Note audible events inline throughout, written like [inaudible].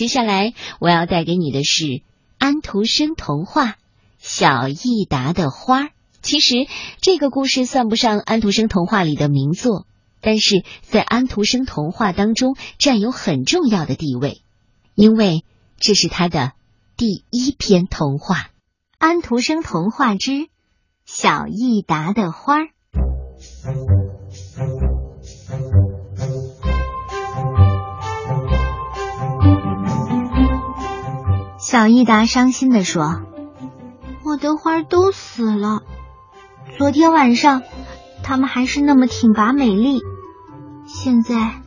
接下来我要带给你的是安徒生童话《小益达的花》。其实这个故事算不上安徒生童话里的名作，但是在安徒生童话当中占有很重要的地位，因为这是他的第一篇童话《安徒生童话之小益达的花》。小益达伤心地说：“我的花都死了。昨天晚上，它们还是那么挺拔美丽，现在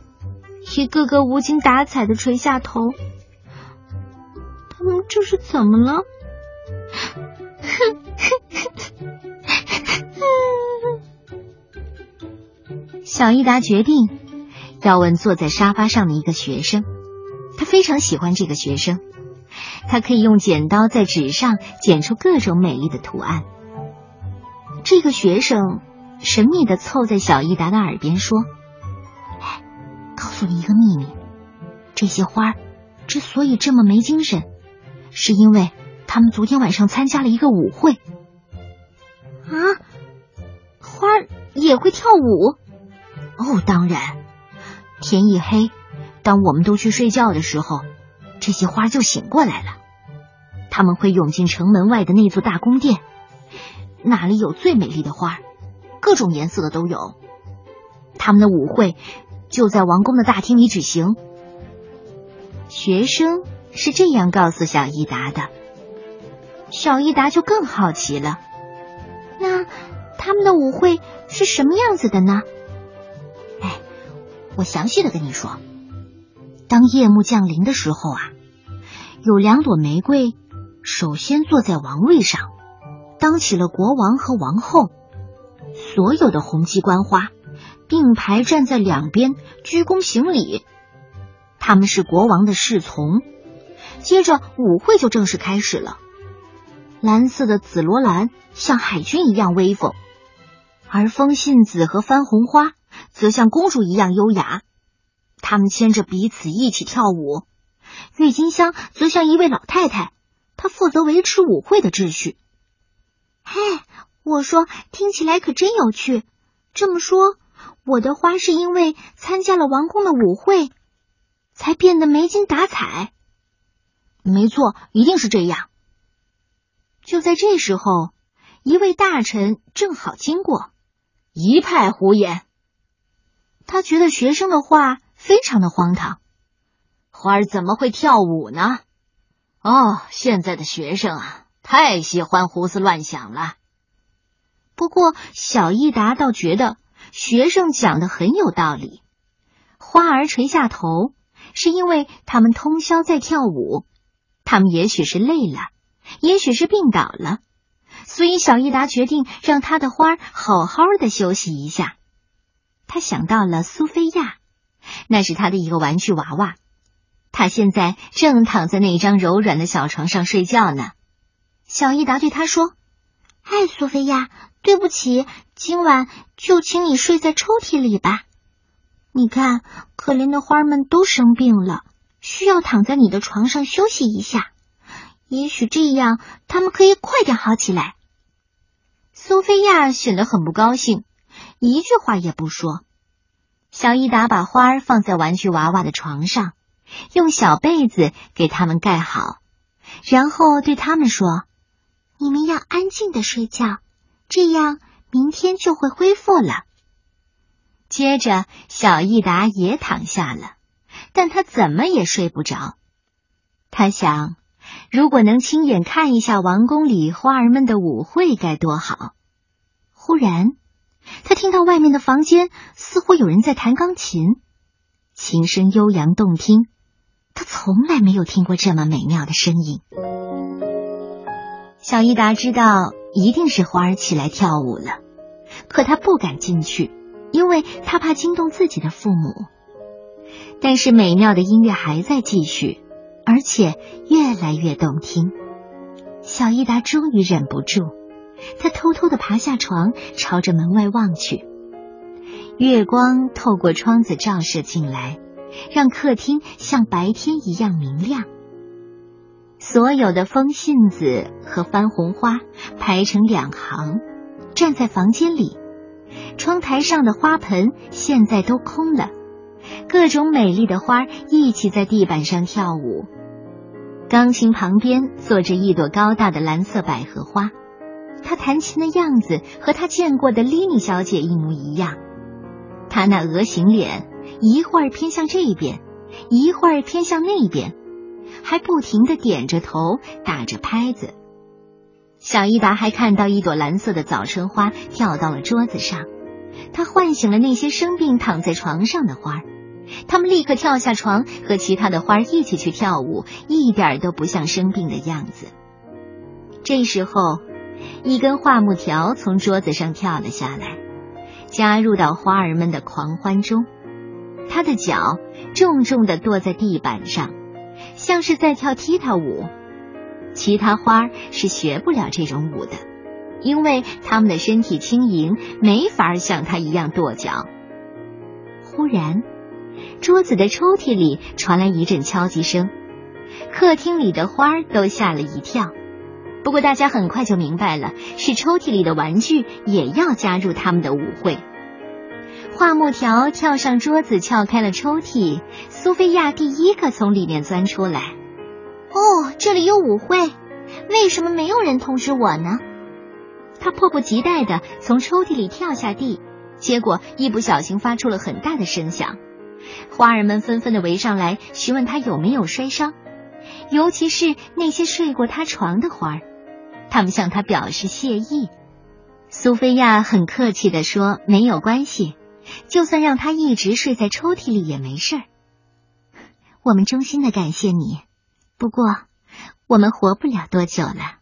一个个无精打采的垂下头。它们这是怎么了？” [laughs] 小益达决定要问坐在沙发上的一个学生，他非常喜欢这个学生。他可以用剪刀在纸上剪出各种美丽的图案。这个学生神秘的凑在小益达的耳边说：“哎，告诉你一个秘密，这些花之所以这么没精神，是因为他们昨天晚上参加了一个舞会。”啊，花也会跳舞？哦，当然。天一黑，当我们都去睡觉的时候。这些花就醒过来了，他们会涌进城门外的那座大宫殿，那里有最美丽的花，各种颜色的都有。他们的舞会就在王宫的大厅里举行。学生是这样告诉小益达的，小益达就更好奇了。那他们的舞会是什么样子的呢？哎，我详细的跟你说。当夜幕降临的时候啊。有两朵玫瑰，首先坐在王位上，当起了国王和王后。所有的红鸡冠花并排站在两边，鞠躬行礼。他们是国王的侍从。接着舞会就正式开始了。蓝色的紫罗兰像海军一样威风，而风信子和番红花则像公主一样优雅。他们牵着彼此一起跳舞。郁金香则像一位老太太，她负责维持舞会的秩序。嘿，我说，听起来可真有趣。这么说，我的花是因为参加了王宫的舞会，才变得没精打采。没错，一定是这样。就在这时候，一位大臣正好经过，一派胡言。他觉得学生的话非常的荒唐。花儿怎么会跳舞呢？哦，现在的学生啊，太喜欢胡思乱想了。不过小益达倒觉得学生讲的很有道理。花儿垂下头，是因为他们通宵在跳舞。他们也许是累了，也许是病倒了，所以小益达决定让他的花好好的休息一下。他想到了苏菲亚，那是他的一个玩具娃娃。他现在正躺在那张柔软的小床上睡觉呢。小益达对他说：“嗨，苏菲亚，对不起，今晚就请你睡在抽屉里吧。你看，可怜的花们都生病了，需要躺在你的床上休息一下。也许这样，他们可以快点好起来。”苏菲亚显得很不高兴，一句话也不说。小益达把花儿放在玩具娃娃的床上。用小被子给他们盖好，然后对他们说：“你们要安静的睡觉，这样明天就会恢复了。”接着，小益达也躺下了，但他怎么也睡不着。他想，如果能亲眼看一下王宫里花儿们的舞会该多好。忽然，他听到外面的房间似乎有人在弹钢琴，琴声悠扬动听。他从来没有听过这么美妙的声音。小伊达知道一定是花儿起来跳舞了，可他不敢进去，因为他怕惊动自己的父母。但是美妙的音乐还在继续，而且越来越动听。小伊达终于忍不住，他偷偷的爬下床，朝着门外望去。月光透过窗子照射进来。让客厅像白天一样明亮。所有的风信子和番红花排成两行，站在房间里。窗台上的花盆现在都空了，各种美丽的花一起在地板上跳舞。钢琴旁边坐着一朵高大的蓝色百合花，她弹琴的样子和她见过的莉妮小姐一模一样。她那鹅形脸一会儿偏向这边，一会儿偏向那边，还不停的点着头，打着拍子。小伊达还看到一朵蓝色的早春花跳到了桌子上，她唤醒了那些生病躺在床上的花儿。他们立刻跳下床，和其他的花一起去跳舞，一点都不像生病的样子。这时候，一根桦木条从桌子上跳了下来，加入到花儿们的狂欢中。他的脚重重的跺在地板上，像是在跳踢踏舞。其他花是学不了这种舞的，因为他们的身体轻盈，没法像他一样跺脚。忽然。桌子的抽屉里传来一阵敲击声，客厅里的花都吓了一跳。不过大家很快就明白了，是抽屉里的玩具也要加入他们的舞会。画木条跳上桌子，撬开了抽屉。苏菲亚第一个从里面钻出来。哦，这里有舞会，为什么没有人通知我呢？她迫不及待的从抽屉里跳下地，结果一不小心发出了很大的声响。花儿们纷纷的围上来，询问他有没有摔伤，尤其是那些睡过他床的花儿，他们向他表示谢意。苏菲亚很客气的说：“没有关系，就算让他一直睡在抽屉里也没事儿。我们衷心的感谢你，不过我们活不了多久了，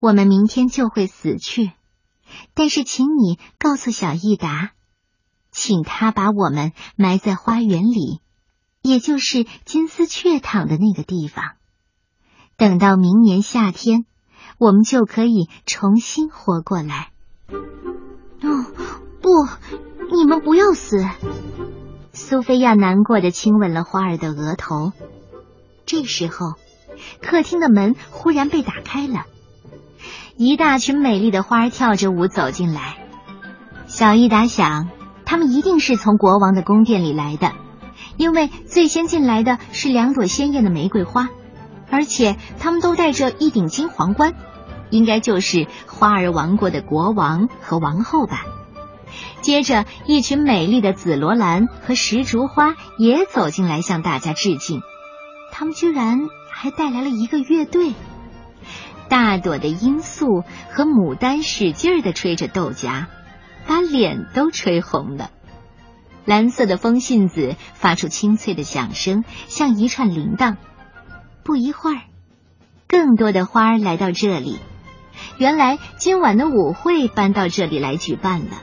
我们明天就会死去。但是，请你告诉小益达。”请他把我们埋在花园里，也就是金丝雀躺的那个地方。等到明年夏天，我们就可以重新活过来。哦，不，你们不要死！苏菲亚难过的亲吻了花儿的额头。这时候，客厅的门忽然被打开了，一大群美丽的花儿跳着舞走进来。小伊达想。他们一定是从国王的宫殿里来的，因为最先进来的是两朵鲜艳的玫瑰花，而且他们都戴着一顶金皇冠，应该就是花儿王国的国王和王后吧。接着，一群美丽的紫罗兰和石竹花也走进来向大家致敬，他们居然还带来了一个乐队。大朵的罂粟和牡丹使劲儿的吹着豆荚。把脸都吹红了。蓝色的风信子发出清脆的响声，像一串铃铛。不一会儿，更多的花儿来到这里。原来今晚的舞会搬到这里来举办了。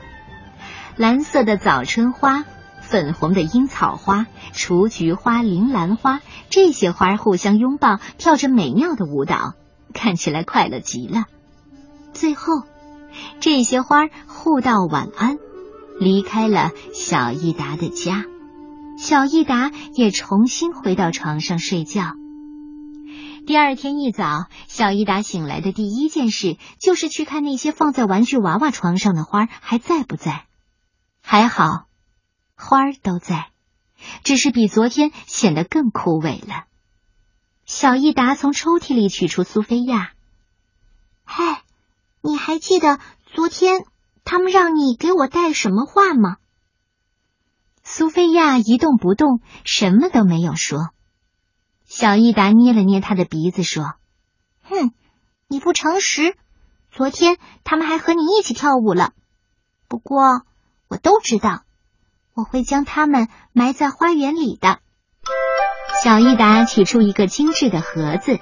蓝色的早春花、粉红的樱草花、雏菊花、铃兰花，这些花互相拥抱，跳着美妙的舞蹈，看起来快乐极了。最后。这些花互道晚安，离开了小益达的家。小益达也重新回到床上睡觉。第二天一早，小伊达醒来的第一件事就是去看那些放在玩具娃娃床上的花还在不在。还好，花儿都在，只是比昨天显得更枯萎了。小伊达从抽屉里取出苏菲亚，嗨。你还记得昨天他们让你给我带什么话吗？苏菲亚一动不动，什么都没有说。小益达捏了捏他的鼻子，说：“哼，你不诚实。昨天他们还和你一起跳舞了。不过我都知道，我会将他们埋在花园里的。”小益达取出一个精致的盒子，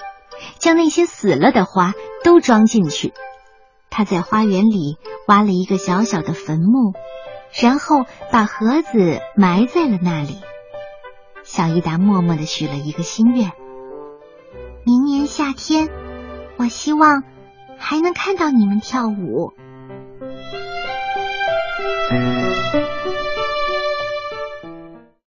将那些死了的花都装进去。他在花园里挖了一个小小的坟墓，然后把盒子埋在了那里。小伊达默默的许了一个心愿：明年夏天，我希望还能看到你们跳舞。